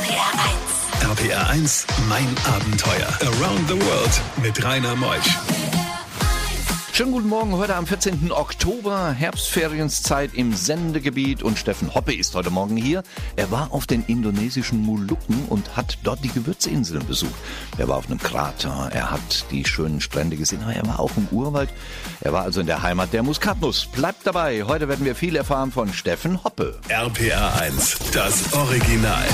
RPR 1. RPR 1, mein Abenteuer. Around the World mit Rainer Meusch. Schönen guten Morgen, heute am 14. Oktober, Herbstferienszeit im Sendegebiet und Steffen Hoppe ist heute Morgen hier. Er war auf den indonesischen Molukken und hat dort die Gewürzinseln besucht. Er war auf einem Krater, er hat die schönen Strände gesehen, aber er war auch im Urwald. Er war also in der Heimat der Muskatnuss. Bleibt dabei, heute werden wir viel erfahren von Steffen Hoppe. RPR 1, das Original.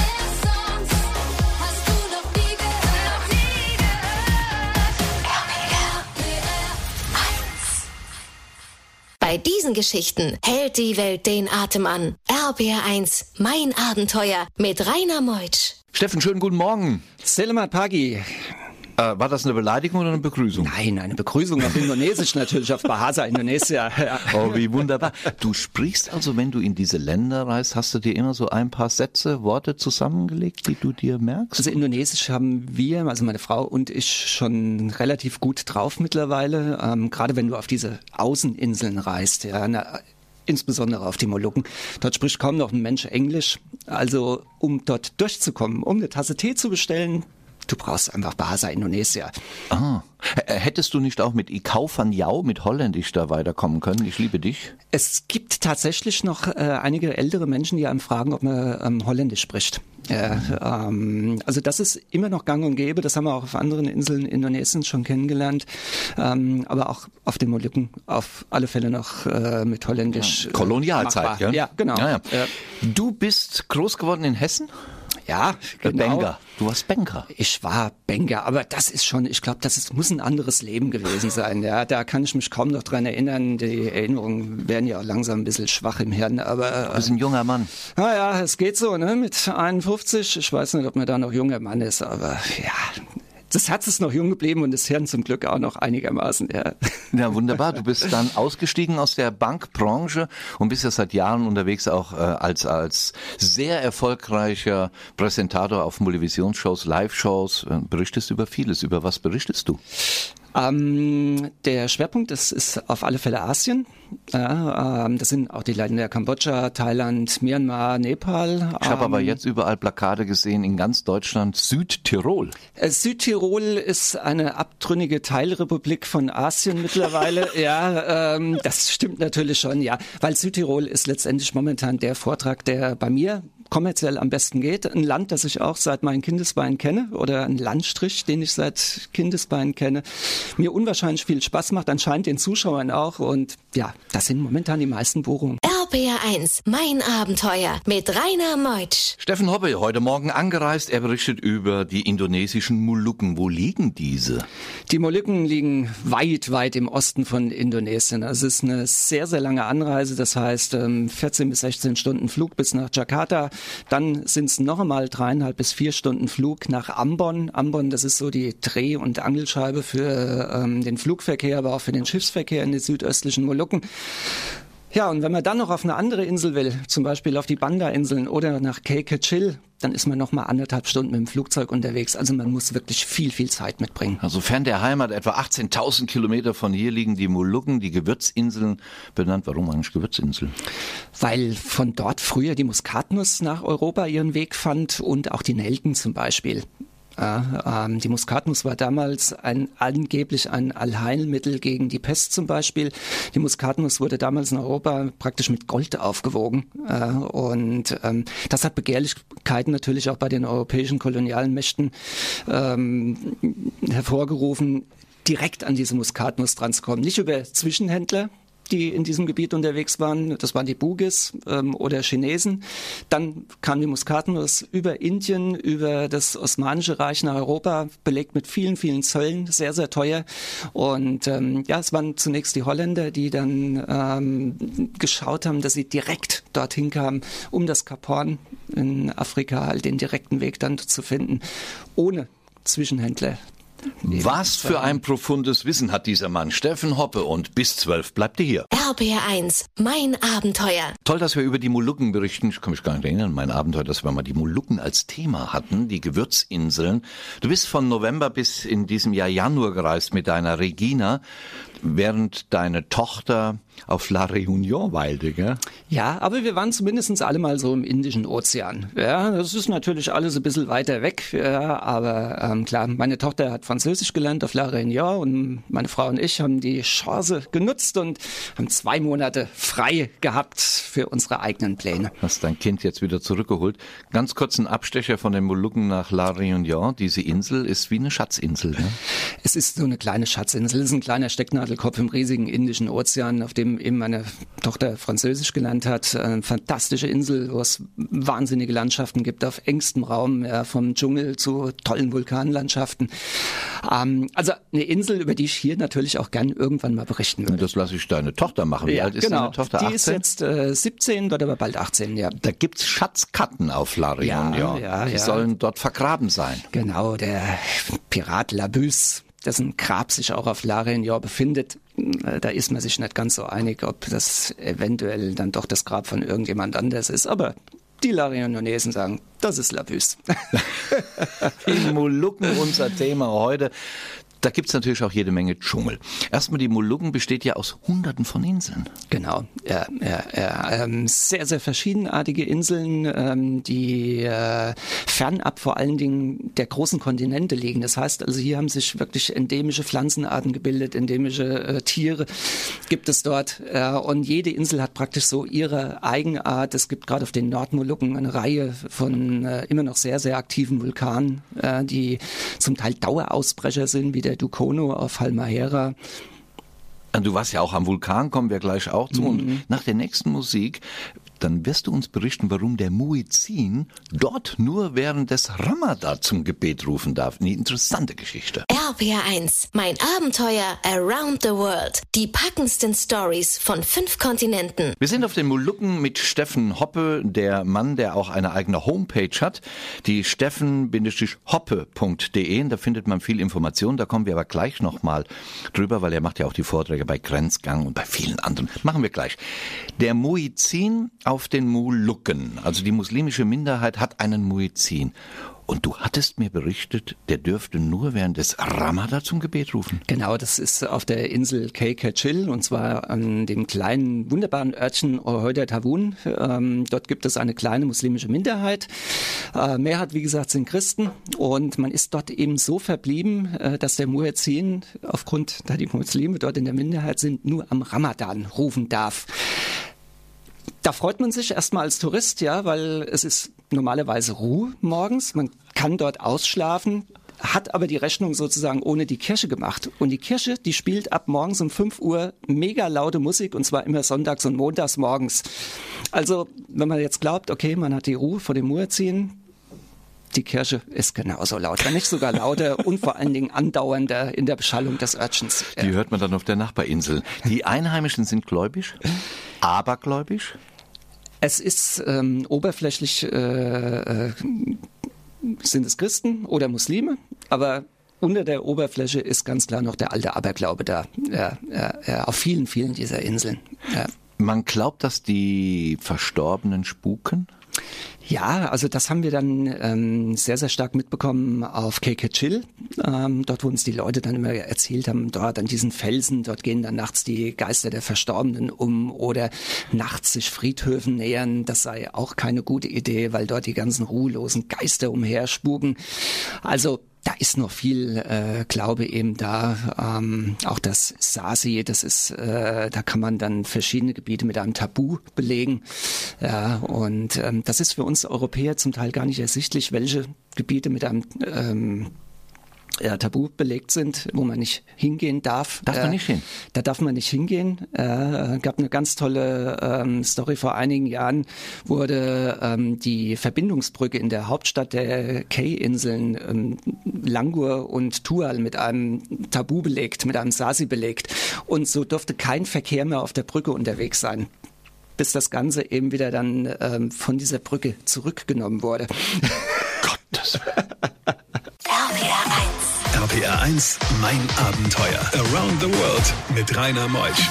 Bei diesen Geschichten hält die Welt den Atem an. RPR1, mein Abenteuer mit Rainer Meutsch. Steffen, schönen guten Morgen. Selamat pagi. Äh, war das eine Beleidigung oder eine Begrüßung? Nein, eine Begrüßung auf Indonesisch natürlich, auf Bahasa Indonesia. Oh, wie wunderbar. Du sprichst also, wenn du in diese Länder reist, hast du dir immer so ein paar Sätze, Worte zusammengelegt, die du dir merkst? Also Indonesisch haben wir, also meine Frau und ich, schon relativ gut drauf mittlerweile. Ähm, gerade wenn du auf diese Außeninseln reist, ja, na, insbesondere auf die Molukken. Dort spricht kaum noch ein Mensch Englisch. Also um dort durchzukommen, um eine Tasse Tee zu bestellen, du brauchst einfach Bahasa Indonesia. Ah. Hättest du nicht auch mit Ikau van Jau, mit Holländisch da weiterkommen können? Ich liebe dich. Es gibt tatsächlich noch äh, einige ältere Menschen, die einem fragen, ob man ähm, Holländisch spricht. Äh, ähm, also das ist immer noch gang und gäbe. Das haben wir auch auf anderen Inseln Indonesiens schon kennengelernt. Ähm, aber auch auf den Molukken auf alle Fälle noch äh, mit Holländisch. äh, Kolonialzeit, machbar. gell? Ja, genau. Ja, ja. Ja. Du bist groß geworden in Hessen? Ja, Äh, genau. Banker. Du warst Banker. Ich war Banker, aber das ist schon, ich glaube, das ist, muss ein anderes Leben gewesen sein. Ja, da kann ich mich kaum noch dran erinnern. Die Erinnerungen werden ja langsam ein bisschen schwach im Hirn, aber Du bist ein junger Mann. Naja, es geht so, ne? Mit 51. Ich weiß nicht, ob man da noch junger Mann ist, aber ja. Das Herz ist noch jung geblieben und das Hirn zum Glück auch noch einigermaßen, ja. Ja, wunderbar. Du bist dann ausgestiegen aus der Bankbranche und bist ja seit Jahren unterwegs auch äh, als, als sehr erfolgreicher Präsentator auf Motivationsshows, Live-Shows. Äh, berichtest über vieles. Über was berichtest du? Ähm, der Schwerpunkt ist, ist auf alle Fälle Asien. Ja, ähm, das sind auch die Länder Kambodscha, Thailand, Myanmar, Nepal. Ich habe aber Ähm, jetzt überall Plakate gesehen in ganz Deutschland, Südtirol. Äh, Südtirol ist eine abtrünnige Teilrepublik von Asien mittlerweile. ja, ähm, das stimmt natürlich schon, ja. Weil Südtirol ist letztendlich momentan der Vortrag, der bei mir kommerziell am besten geht. Ein Land, das ich auch seit meinen Kindesbeinen kenne oder ein Landstrich, den ich seit Kindesbeinen kenne, mir unwahrscheinlich viel Spaß macht, anscheinend den Zuschauern auch. Und ja, das sind momentan die meisten Buchungen. RPR1, mein Abenteuer mit Rainer Meutsch. Steffen Hoppe, heute Morgen angereist. Er berichtet über die indonesischen Molukken. Wo liegen diese? Die Molukken liegen weit, weit im Osten von Indonesien. Es ist eine sehr, sehr lange Anreise. Das heißt, ähm, 14 bis 16 Stunden Flug bis nach Jakarta. Dann sind es noch einmal dreieinhalb bis vier Stunden Flug nach Ambon. Ambon, das ist so die Dreh- und Angelscheibe für ähm, den Flugverkehr, aber auch für den Schiffsverkehr in den südöstlichen Molukken. Ja, und wenn man dann noch auf eine andere Insel will, zum Beispiel auf die Banda-Inseln oder nach Cape Chill, dann ist man noch mal anderthalb Stunden mit dem Flugzeug unterwegs. Also man muss wirklich viel, viel Zeit mitbringen. Also fern der Heimat, etwa 18.000 Kilometer von hier liegen die Molukken, die Gewürzinseln, benannt. Warum eigentlich Gewürzinseln? Weil von dort früher die Muskatnuss nach Europa ihren Weg fand und auch die Nelken zum Beispiel. Ähm, die Muskatnuss war damals ein, angeblich ein Allheilmittel gegen die Pest zum Beispiel. Die Muskatnuss wurde damals in Europa praktisch mit Gold aufgewogen. Äh, und ähm, das hat Begehrlichkeiten natürlich auch bei den europäischen kolonialen Mächten ähm, hervorgerufen, direkt an diese Muskatnuss dran zu kommen. Nicht über Zwischenhändler, die in diesem Gebiet unterwegs waren. Das waren die Bugis ähm, oder Chinesen. Dann kam die Muskatnuss über Indien, über das Osmanische Reich nach Europa, belegt mit vielen, vielen Zöllen, sehr, sehr teuer. Und ähm, ja, es waren zunächst die Holländer, die dann ähm, geschaut haben, dass sie direkt dorthin kamen, um das Kap Horn in Afrika halt den direkten Weg dann zu finden, ohne Zwischenhändler. Was für ein profundes Wissen hat dieser Mann. Steffen Hoppe und bis zwölf bleibt ihr hier. RBR1, mein Abenteuer. Toll, dass wir über die Molukken berichten. Ich kann mich gar nicht erinnern, mein Abenteuer, dass wir mal die Molukken als Thema hatten, die Gewürzinseln. Du bist von November bis in diesem Jahr Januar gereist mit deiner Regina, während deine Tochter auf La Réunion weilte, gell? Ja, aber wir waren zumindest alle mal so im Indischen Ozean. Ja, das ist natürlich alles ein bisschen weiter weg, ja, aber ähm, klar, meine Tochter hat Französisch gelernt auf La Réunion und meine Frau und ich haben die Chance genutzt und haben zwei Monate frei gehabt für unsere eigenen Pläne. Hast dein Kind jetzt wieder zurückgeholt. Ganz kurz ein Abstecher von den Molukken nach La Réunion. Diese Insel ist wie eine Schatzinsel. Ne? Es ist so eine kleine Schatzinsel. Es ist ein kleiner Stecknadelkopf im riesigen Indischen Ozean, auf dem eben meine Tochter Französisch gelernt hat. Eine fantastische Insel, wo es wahnsinnige Landschaften gibt auf engstem Raum, ja, vom Dschungel zu tollen Vulkanlandschaften. Ähm, also eine Insel, über die ich hier natürlich auch gern irgendwann mal berichten würde. Das lasse ich deine Tochter machen. Wie ja, alt ist genau. deine Tochter? Die 18? ist jetzt äh, 17, wird aber bald 18, ja. da gibt's Schatzkatten auf La Réunion. Ja, ja, die ja. sollen dort vergraben sein. Genau, der Pirat Labus, dessen Grab sich auch auf La Réunion befindet. Äh, Da ist man sich nicht ganz so einig, ob das eventuell dann doch das Grab von irgendjemand anders ist. Aber die La Réunionnesen sagen, das ist Labus. Die Molukken, unser Thema heute. Da gibt's natürlich auch jede Menge Dschungel. Erstmal, die Molukken besteht ja aus Hunderten von Inseln. Genau, ja, ja, ja. Ähm, sehr, sehr verschiedenartige Inseln, ähm, die äh, fernab vor allen Dingen der großen Kontinente liegen. Das heißt also, hier haben sich wirklich endemische Pflanzenarten gebildet, endemische äh, Tiere gibt es dort. Äh, und jede Insel hat praktisch so ihre Eigenart. Es gibt gerade auf den Nordmolukken eine Reihe von immer noch sehr, sehr aktiven Vulkanen, die zum Teil Dauerausbrecher sind, wie der Dukono auf Halmahera. Du warst ja auch am Vulkan, kommen wir gleich auch zu. Mhm. Und nach der nächsten Musik, dann wirst du uns berichten, warum der Muezzin dort nur während des Ramadan zum Gebet rufen darf. Eine interessante Geschichte. RBR1, mein Abenteuer around the world. Die packendsten Stories von fünf Kontinenten. Wir sind auf den Molukken mit Steffen Hoppe, der Mann, der auch eine eigene Homepage hat, die steffen-hoppe.de. Da findet man viel Information. Da kommen wir aber gleich nochmal drüber, weil er macht ja auch die Vorträge bei Grenzgang und bei vielen anderen. Machen wir gleich. Der Muezzin auf den Molukken, also die muslimische Minderheit hat einen Muezzin. Und du hattest mir berichtet, der dürfte nur während des Ramadan zum Gebet rufen. Genau, das ist auf der Insel Kay Kachil und zwar an dem kleinen, wunderbaren Örtchen Ohoida Tawun. Ähm, dort gibt es eine kleine muslimische Minderheit. Äh, Mehrheit, wie gesagt, sind Christen und man ist dort eben so verblieben, äh, dass der Muezzin aufgrund, da die Muslime dort in der Minderheit sind, nur am Ramadan rufen darf. Da freut man sich erstmal als Tourist, ja, weil es ist normalerweise Ruhe morgens. Man kann dort ausschlafen, hat aber die Rechnung sozusagen ohne die Kirche gemacht. Und die Kirche, die spielt ab morgens um 5 Uhr mega laute Musik und zwar immer sonntags und montags morgens. Also, wenn man jetzt glaubt, okay, man hat die Ruhe vor dem Muezzin, die Kirche ist genauso laut, wenn nicht sogar lauter und vor allen Dingen andauernder in der Beschallung des Örtchens. Die hört man dann auf der Nachbarinsel. Die Einheimischen sind gläubisch, abergläubisch. Es ist ähm, oberflächlich äh, äh, sind es Christen oder Muslime, aber unter der Oberfläche ist ganz klar noch der alte Aberglaube da. Ja, ja, ja, auf vielen, vielen dieser Inseln. Man glaubt, dass die Verstorbenen spuken. Ja, also das haben wir dann ähm, sehr, sehr stark mitbekommen auf KK Chill. Ähm, dort, wo uns die Leute dann immer erzählt haben, dort an diesen Felsen, dort gehen dann nachts die Geister der Verstorbenen um oder nachts sich Friedhöfen nähern. Das sei auch keine gute Idee, weil dort die ganzen ruhelosen Geister umherspuken. Also da ist noch viel äh, Glaube eben da. Ähm, auch das Sasi, das ist, äh, da kann man dann verschiedene Gebiete mit einem Tabu belegen. Ja, und ähm, das ist für uns Europäer zum Teil gar nicht ersichtlich, welche Gebiete mit einem ähm, ja, tabu belegt sind, wo man nicht hingehen darf. Darf man nicht hin? Da darf man nicht hingehen. Äh, gab eine ganz tolle ähm, Story vor einigen Jahren, wurde ähm, die Verbindungsbrücke in der Hauptstadt der Cay-Inseln ähm, Langur und Tual mit einem Tabu belegt, mit einem Sasi belegt. Und so durfte kein Verkehr mehr auf der Brücke unterwegs sein bis das Ganze eben wieder dann ähm, von dieser Brücke zurückgenommen wurde. Gottes RBR1. RPR 1, mein Abenteuer. Around the World mit Rainer Meusch.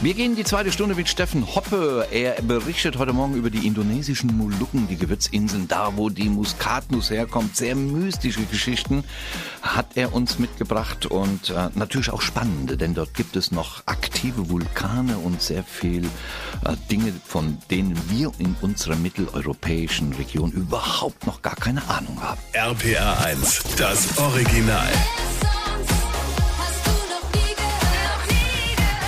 Wir gehen die zweite Stunde mit Steffen Hoppe. Er berichtet heute Morgen über die indonesischen Molukken, die Gewürzinseln, da wo die Muskatnuss herkommt. Sehr mystische Geschichten hat er uns mitgebracht und äh, natürlich auch spannende, denn dort gibt es noch aktive Vulkane und sehr viel äh, Dinge, von denen wir in unserer mitteleuropäischen Region überhaupt noch gar keine Ahnung haben. RPA 1, das Original. Hast du noch nie gehört? Nie gehört?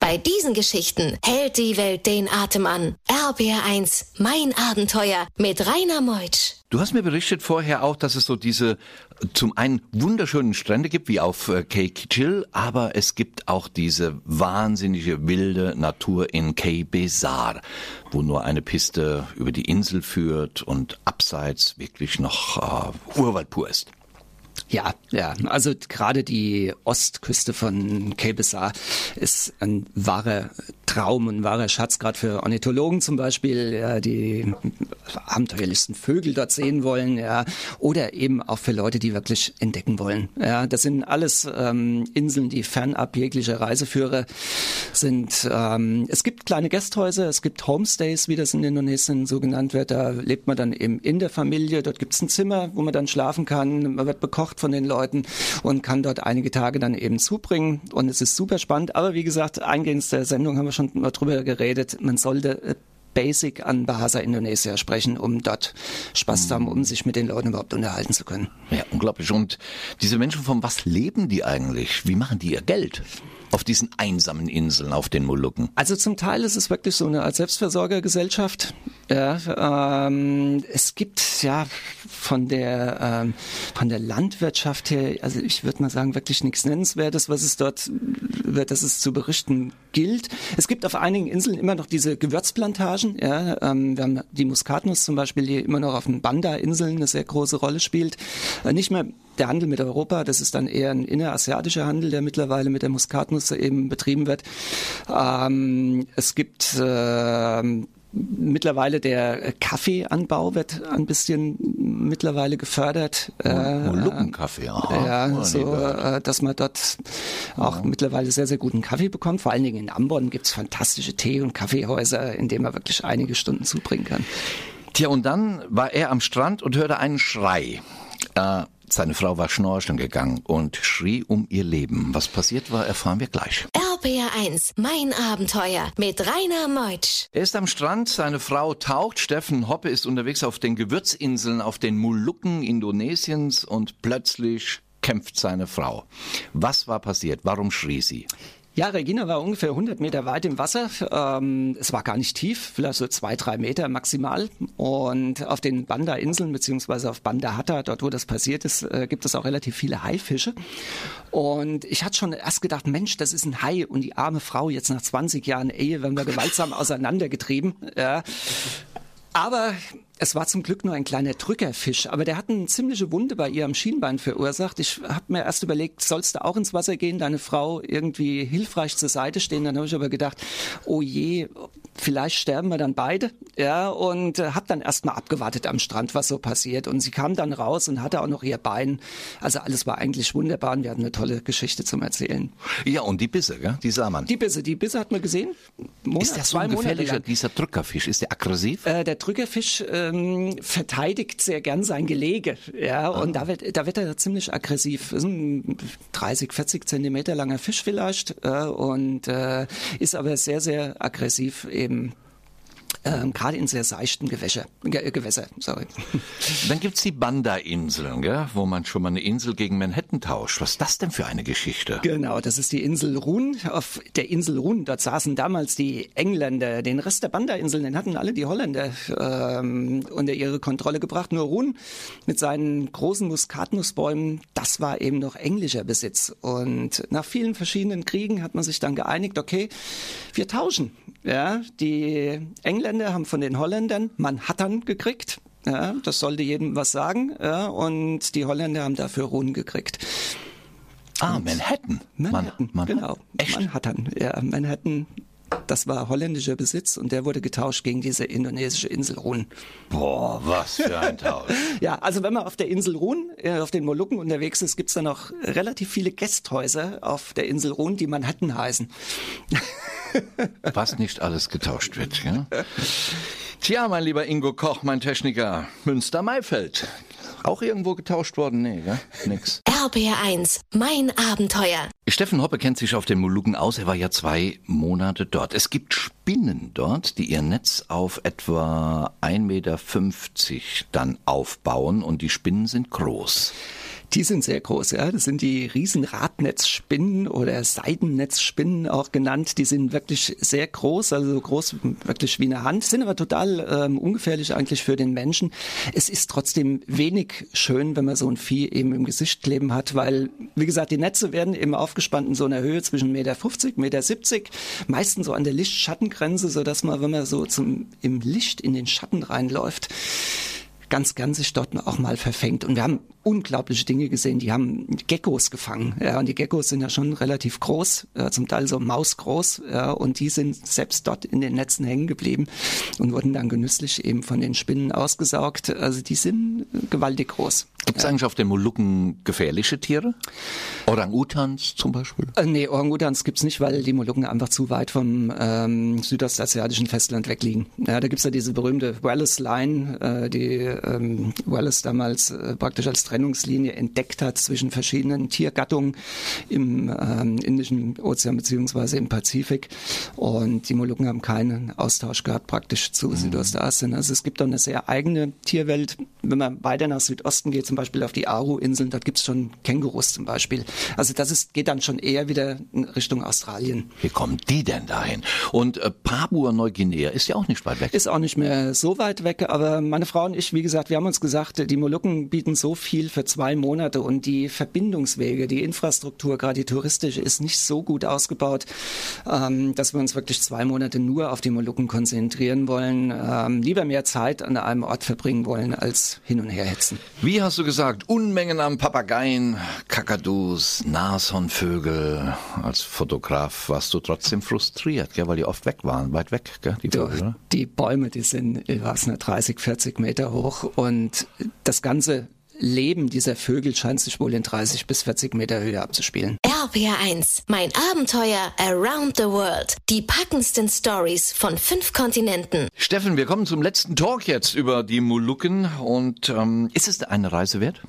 Bei diesen Geschichten hält die Welt den Atem an. RBR1, mein Abenteuer mit Rainer Meutsch. Du hast mir berichtet vorher auch, dass es so diese zum einen wunderschönen Strände gibt, wie auf äh, Cape Chill, aber es gibt auch diese wahnsinnige wilde Natur in Cape Besar, wo nur eine Piste über die Insel führt und abseits wirklich noch äh, Urwald pur ist. Ja, ja. Also gerade die Ostküste von Cape ist ein wahrer Traum und ein wahrer Schatz, gerade für Ornithologen zum Beispiel, ja, die abenteuerlichsten Vögel dort sehen wollen, ja, oder eben auch für Leute, die wirklich entdecken wollen. Ja, das sind alles ähm, Inseln, die fernab jeglicher Reiseführer sind. Ähm, es gibt kleine Gästhäuser, es gibt Homestays, wie das in Indonesien so genannt wird. Da lebt man dann eben in der Familie. Dort gibt es ein Zimmer, wo man dann schlafen kann. Man wird bekocht von den Leuten und kann dort einige Tage dann eben zubringen. Und es ist super spannend. Aber wie gesagt, eingehend der Sendung haben wir schon mal drüber geredet. Man sollte äh, Basic an Bahasa Indonesia sprechen, um dort Spaß zu haben, um sich mit den Leuten überhaupt unterhalten zu können. Ja, unglaublich. Und diese Menschen, von was leben die eigentlich? Wie machen die ihr Geld? Auf diesen einsamen Inseln auf den Molukken. Also zum Teil ist es wirklich so eine Art Selbstversorgergesellschaft. Ja, ähm, es gibt ja von der ähm, von der Landwirtschaft her, also ich würde mal sagen wirklich nichts nennenswertes, was es dort, das es zu berichten gilt. Es gibt auf einigen Inseln immer noch diese Gewürzplantagen. Ja, ähm, wir haben die Muskatnuss zum Beispiel, die immer noch auf den Banda-Inseln eine sehr große Rolle spielt. Äh, nicht mehr der Handel mit Europa, das ist dann eher ein innerasiatischer Handel, der mittlerweile mit der Muskatnuss eben betrieben wird. Ähm, es gibt ähm, mittlerweile der Kaffeeanbau wird ein bisschen mittlerweile gefördert. Molukkenkaffee, aha. Ja, Oh, so, äh, dass man dort auch mittlerweile sehr, sehr guten Kaffee bekommt. Vor allen Dingen in Ambon gibt's fantastische Tee- und Kaffeehäuser, in denen man wirklich einige Stunden zubringen kann. Tja, und dann war er am Strand und hörte einen Schrei. Äh, seine Frau war schnorcheln gegangen und schrie um ihr Leben. Was passiert war, erfahren wir gleich. RBR1, mein Abenteuer mit Rainer Meutsch. Er ist am Strand, seine Frau taucht, Steffen Hoppe ist unterwegs auf den Gewürzinseln, auf den Molukken Indonesiens und plötzlich kämpft seine Frau. Was war passiert? Warum schrie sie? Ja, Regina war ungefähr 100 Meter weit im Wasser. Ähm, es war gar nicht tief, vielleicht so zwei, drei Meter maximal. Und auf den Banda-Inseln beziehungsweise auf Banda Hatta, dort wo das passiert ist, äh, gibt es auch relativ viele Haifische. Und ich hatte schon erst gedacht, Mensch, das ist ein Hai und die arme Frau jetzt nach 20 Jahren Ehe werden wir gewaltsam auseinandergetrieben. Ja. Aber es war zum Glück nur ein kleiner Drückerfisch, aber der hat eine ziemliche Wunde bei ihr am Schienbein verursacht. Ich habe mir erst überlegt, sollst du auch ins Wasser gehen, deine Frau irgendwie hilfreich zur Seite stehen? Dann habe ich aber gedacht, oh je, vielleicht sterben wir dann beide. Ja, und äh, habe dann erstmal abgewartet am Strand, was so passiert. Und sie kam dann raus und hatte auch noch ihr Bein. Also alles war eigentlich wunderbar und wir hatten eine tolle Geschichte zum Erzählen. Ja, und die Bisse, gell? die sah man. Die Bisse, die Bisse hat man gesehen. Monat, ist der so zwei ein gefährlicher, dieser Drückerfisch? Ist der aggressiv? Äh, der Drückerfisch ähm, verteidigt sehr gern sein Gelege, ja, und da wird, da wird er ziemlich aggressiv. Das ist ein 30, 40 Zentimeter langer Fisch vielleicht äh, und äh, ist aber sehr, sehr aggressiv eben. Ähm, gerade in sehr seichten Gewässer, Ge Gewässer, sorry. Dann gibt's die Banda-Inseln, gell? wo man schon mal eine Insel gegen Manhattan tauscht. Was ist das denn für eine Geschichte? Genau, das ist die Insel Run. Auf der Insel Run, dort saßen damals die Engländer. Den Rest der Banda-Inseln, den hatten alle die Holländer ähm, unter ihre Kontrolle gebracht. Nur Run mit seinen großen Muskatnussbäumen, das war eben noch englischer Besitz. Und nach vielen verschiedenen Kriegen hat man sich dann geeinigt, okay, wir tauschen. Ja, die Engländer haben von den Holländern Manhattan gekriegt. Ja, das sollte jedem was sagen. Ja, und die Holländer haben dafür Run gekriegt. Ah, Manhattan. Manhattan, Man- genau. Echt? Manhattan, ja, Manhattan. Das war holländischer Besitz und der wurde getauscht gegen diese indonesische Insel Run. Boah, was für ein Tausch. Ja, also wenn man auf der Insel Run, äh, auf den Molukken unterwegs ist, gibt's da noch relativ viele Gästhäuser auf der Insel Run, die Manhattan heißen. Was nicht alles getauscht wird, ja? Tja, mein lieber Ingo Koch, mein Techniker, Münster-Maifeld. Auch irgendwo getauscht worden? Nee, gell? Nix. RBR1, mein Abenteuer. Steffen Hoppe kennt sich auf den Molukken aus. Er war ja zwei Monate dort. Es gibt Spinnen dort, die ihr Netz auf etwa 1,50 Meter dann aufbauen und die Spinnen sind groß. Die sind sehr groß, ja. Das sind die Riesenradnetzspinnen oder Seidennetzspinnen auch genannt. Die sind wirklich sehr groß, also so groß wirklich wie eine Hand, sind aber total ähm, ungefährlich eigentlich für den Menschen. Es ist trotzdem wenig schön, wenn man so ein Vieh eben im Gesicht kleben hat, weil, wie gesagt, die Netze werden eben aufgespannt in so einer Höhe zwischen 1,50 Meter, 1,70 Meter, meistens so an der Licht-Schattengrenze, sodass man, wenn man so zum, im Licht in den Schatten reinläuft, ganz gern sich dort auch mal verfängt. Und wir haben unglaubliche Dinge gesehen. Die haben Geckos gefangen. Ja, und die Geckos sind ja schon relativ groß, äh, zum Teil so mausgroß. Ja, und die sind selbst dort in den Netzen hängen geblieben und wurden dann genüsslich eben von den Spinnen ausgesaugt. Also die sind gewaltig groß. Gibt es eigentlich auf den Molukken gefährliche Tiere? Orang-Utans zum Beispiel? Äh, nee, Orang-Utans gibt's nicht, weil die Molukken einfach zu weit vom ähm, südostasiatischen Festland wegliegen. Ja, da gibt's ja diese berühmte Wallace Line, äh, die ähm, Wallace damals äh, praktisch als Trennungslinie entdeckt hat zwischen verschiedenen Tiergattungen im ähm, Indischen Ozean beziehungsweise im Pazifik. Und die Molukken haben keinen Austausch gehabt praktisch zu Südostasien. Also es gibt doch eine sehr eigene Tierwelt. Wenn man weiter nach Südosten geht, zum Beispiel auf die Aru-Inseln, dort gibt's schon Kängurus zum Beispiel. Also das ist, geht dann schon eher wieder in Richtung Australien. Wie kommen die denn dahin? Und äh, Papua-Neuguinea ist ja auch nicht weit weg. Ist auch nicht mehr so weit weg, aber meine Frau und ich, wie gesagt, wir haben uns gesagt, die Molukken bieten so viel für zwei Monate und die Verbindungswege, die Infrastruktur, gerade die touristische, ist nicht so gut ausgebaut, ähm, dass wir uns wirklich zwei Monate nur auf die Molukken konzentrieren wollen, ähm, lieber mehr Zeit an einem Ort verbringen wollen, als hin und her hetzen. Wie hast du gesagt, Unmengen an Papageien, Kakadus, Nashornvögel. Als Fotograf warst du trotzdem frustriert, gell, weil die oft weg waren, weit weg, gell, die Du, Vögel, oder? die Bäume, die sind, ich weiß nicht, 30, 40 Meter hoch und das ganze Leben dieser Vögel scheint sich wohl in 30 bis 40 Meter Höhe abzuspielen. RBR1, mein Abenteuer around the world. Die packendsten Stories von fünf Kontinenten. Steffen, wir kommen zum letzten Talk jetzt über die Molukken und ähm, ist es eine Reise wert?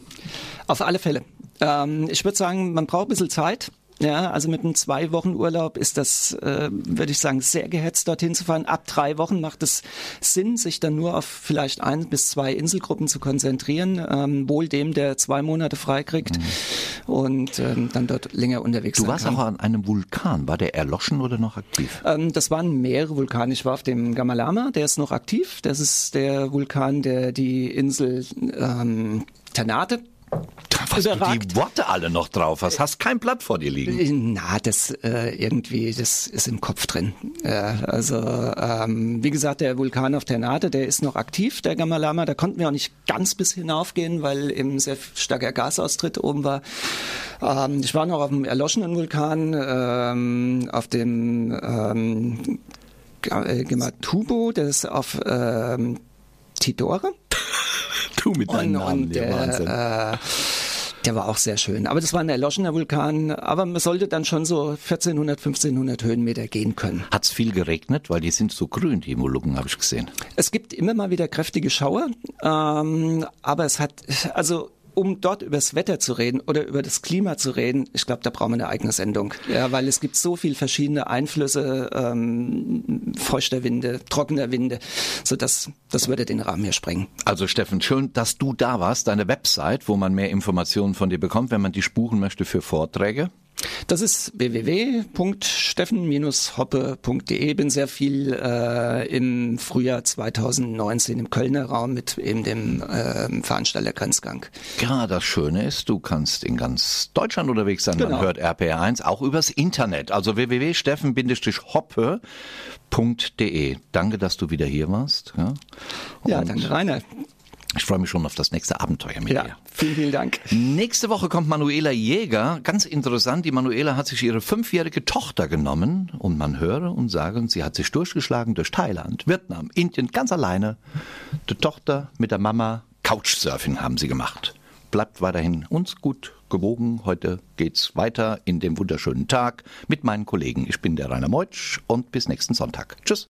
Auf alle Fälle. Ähm, ich würde sagen, man braucht ein bisschen Zeit. Ja, also mit einem zwei Wochen Urlaub ist das, äh, würde ich sagen, sehr gehetzt dorthin zu fahren. Ab drei Wochen macht es Sinn, sich dann nur auf vielleicht ein bis zwei Inselgruppen zu konzentrieren, ähm, wohl dem, der zwei Monate freikriegt und ähm, dann dort länger unterwegs Du warst kann. auch an einem Vulkan. War der erloschen oder noch aktiv? Ähm, das waren mehrere Vulkane. Ich war auf dem Gamalama, der ist noch aktiv. Das ist der Vulkan, der die Insel ähm, Ternate Was du die Worte alle noch drauf hast. Hast kein Blatt vor dir liegen. Na, das äh, irgendwie, das ist im Kopf drin. Ja, also ähm, wie gesagt, der Vulkan auf Ternate, der ist noch aktiv, der Gamalama. Da konnten wir auch nicht ganz bis hinaufgehen, weil eben sehr starker Gasaustritt oben war. Ähm, ich war noch auf dem erloschenen Vulkan, ähm, auf dem ähm, äh, Gematubo, das ist auf ähm, Tidore. Du mit deinen Und, Namen, und der Wahnsinn. der, äh, der war auch sehr schön. Aber das war ein erloschener Vulkan. Aber man sollte dann schon so 1400, 1500 Höhenmeter gehen können. Hat's viel geregnet? Weil die sind so grün, die Molukken, habe ich gesehen. Es gibt immer mal wieder kräftige Schauer. Ähm, aber es hat, also um dort übers Wetter zu reden oder über das Klima zu reden, ich glaube, da brauchen wir eine eigene Sendung. Ja, weil es gibt so viel verschiedene Einflüsse, ähm, feuchter Winde, trockener Winde, so dass das würde den Rahmen hier sprengen. Also Steffen, schön, dass du da warst. Deine Website, wo man mehr Informationen von dir bekommt, wenn man die spuren möchte für Vorträge. Das ist www.steffen-hoppe.de. Bin sehr viel äh, im Frühjahr 2019 im Kölner Raum mit eben dem äh, Veranstalter Grenzgang. Ja, das Schöne ist, du kannst in ganz Deutschland unterwegs sein. Man Genau. hört RPR1 auch übers Internet. Also www.steffen-hoppe.de. Danke, dass du wieder hier warst. Ja, Ja, danke Rainer. Ich freue mich schon auf das nächste Abenteuer mit Ja, dir. vielen, vielen Dank. Nächste Woche kommt Manuela Jäger. Ganz interessant, die Manuela hat sich ihre fünfjährige Tochter genommen und man höre und sage, sie hat sich durchgeschlagen durch Thailand, Vietnam, Indien, ganz alleine. Die Tochter mit der Mama Couchsurfing haben sie gemacht. Bleibt weiterhin uns gut gewogen. Heute geht's weiter in dem wunderschönen Tag mit meinen Kollegen. Ich bin der Rainer Meutsch und bis nächsten Sonntag. Tschüss.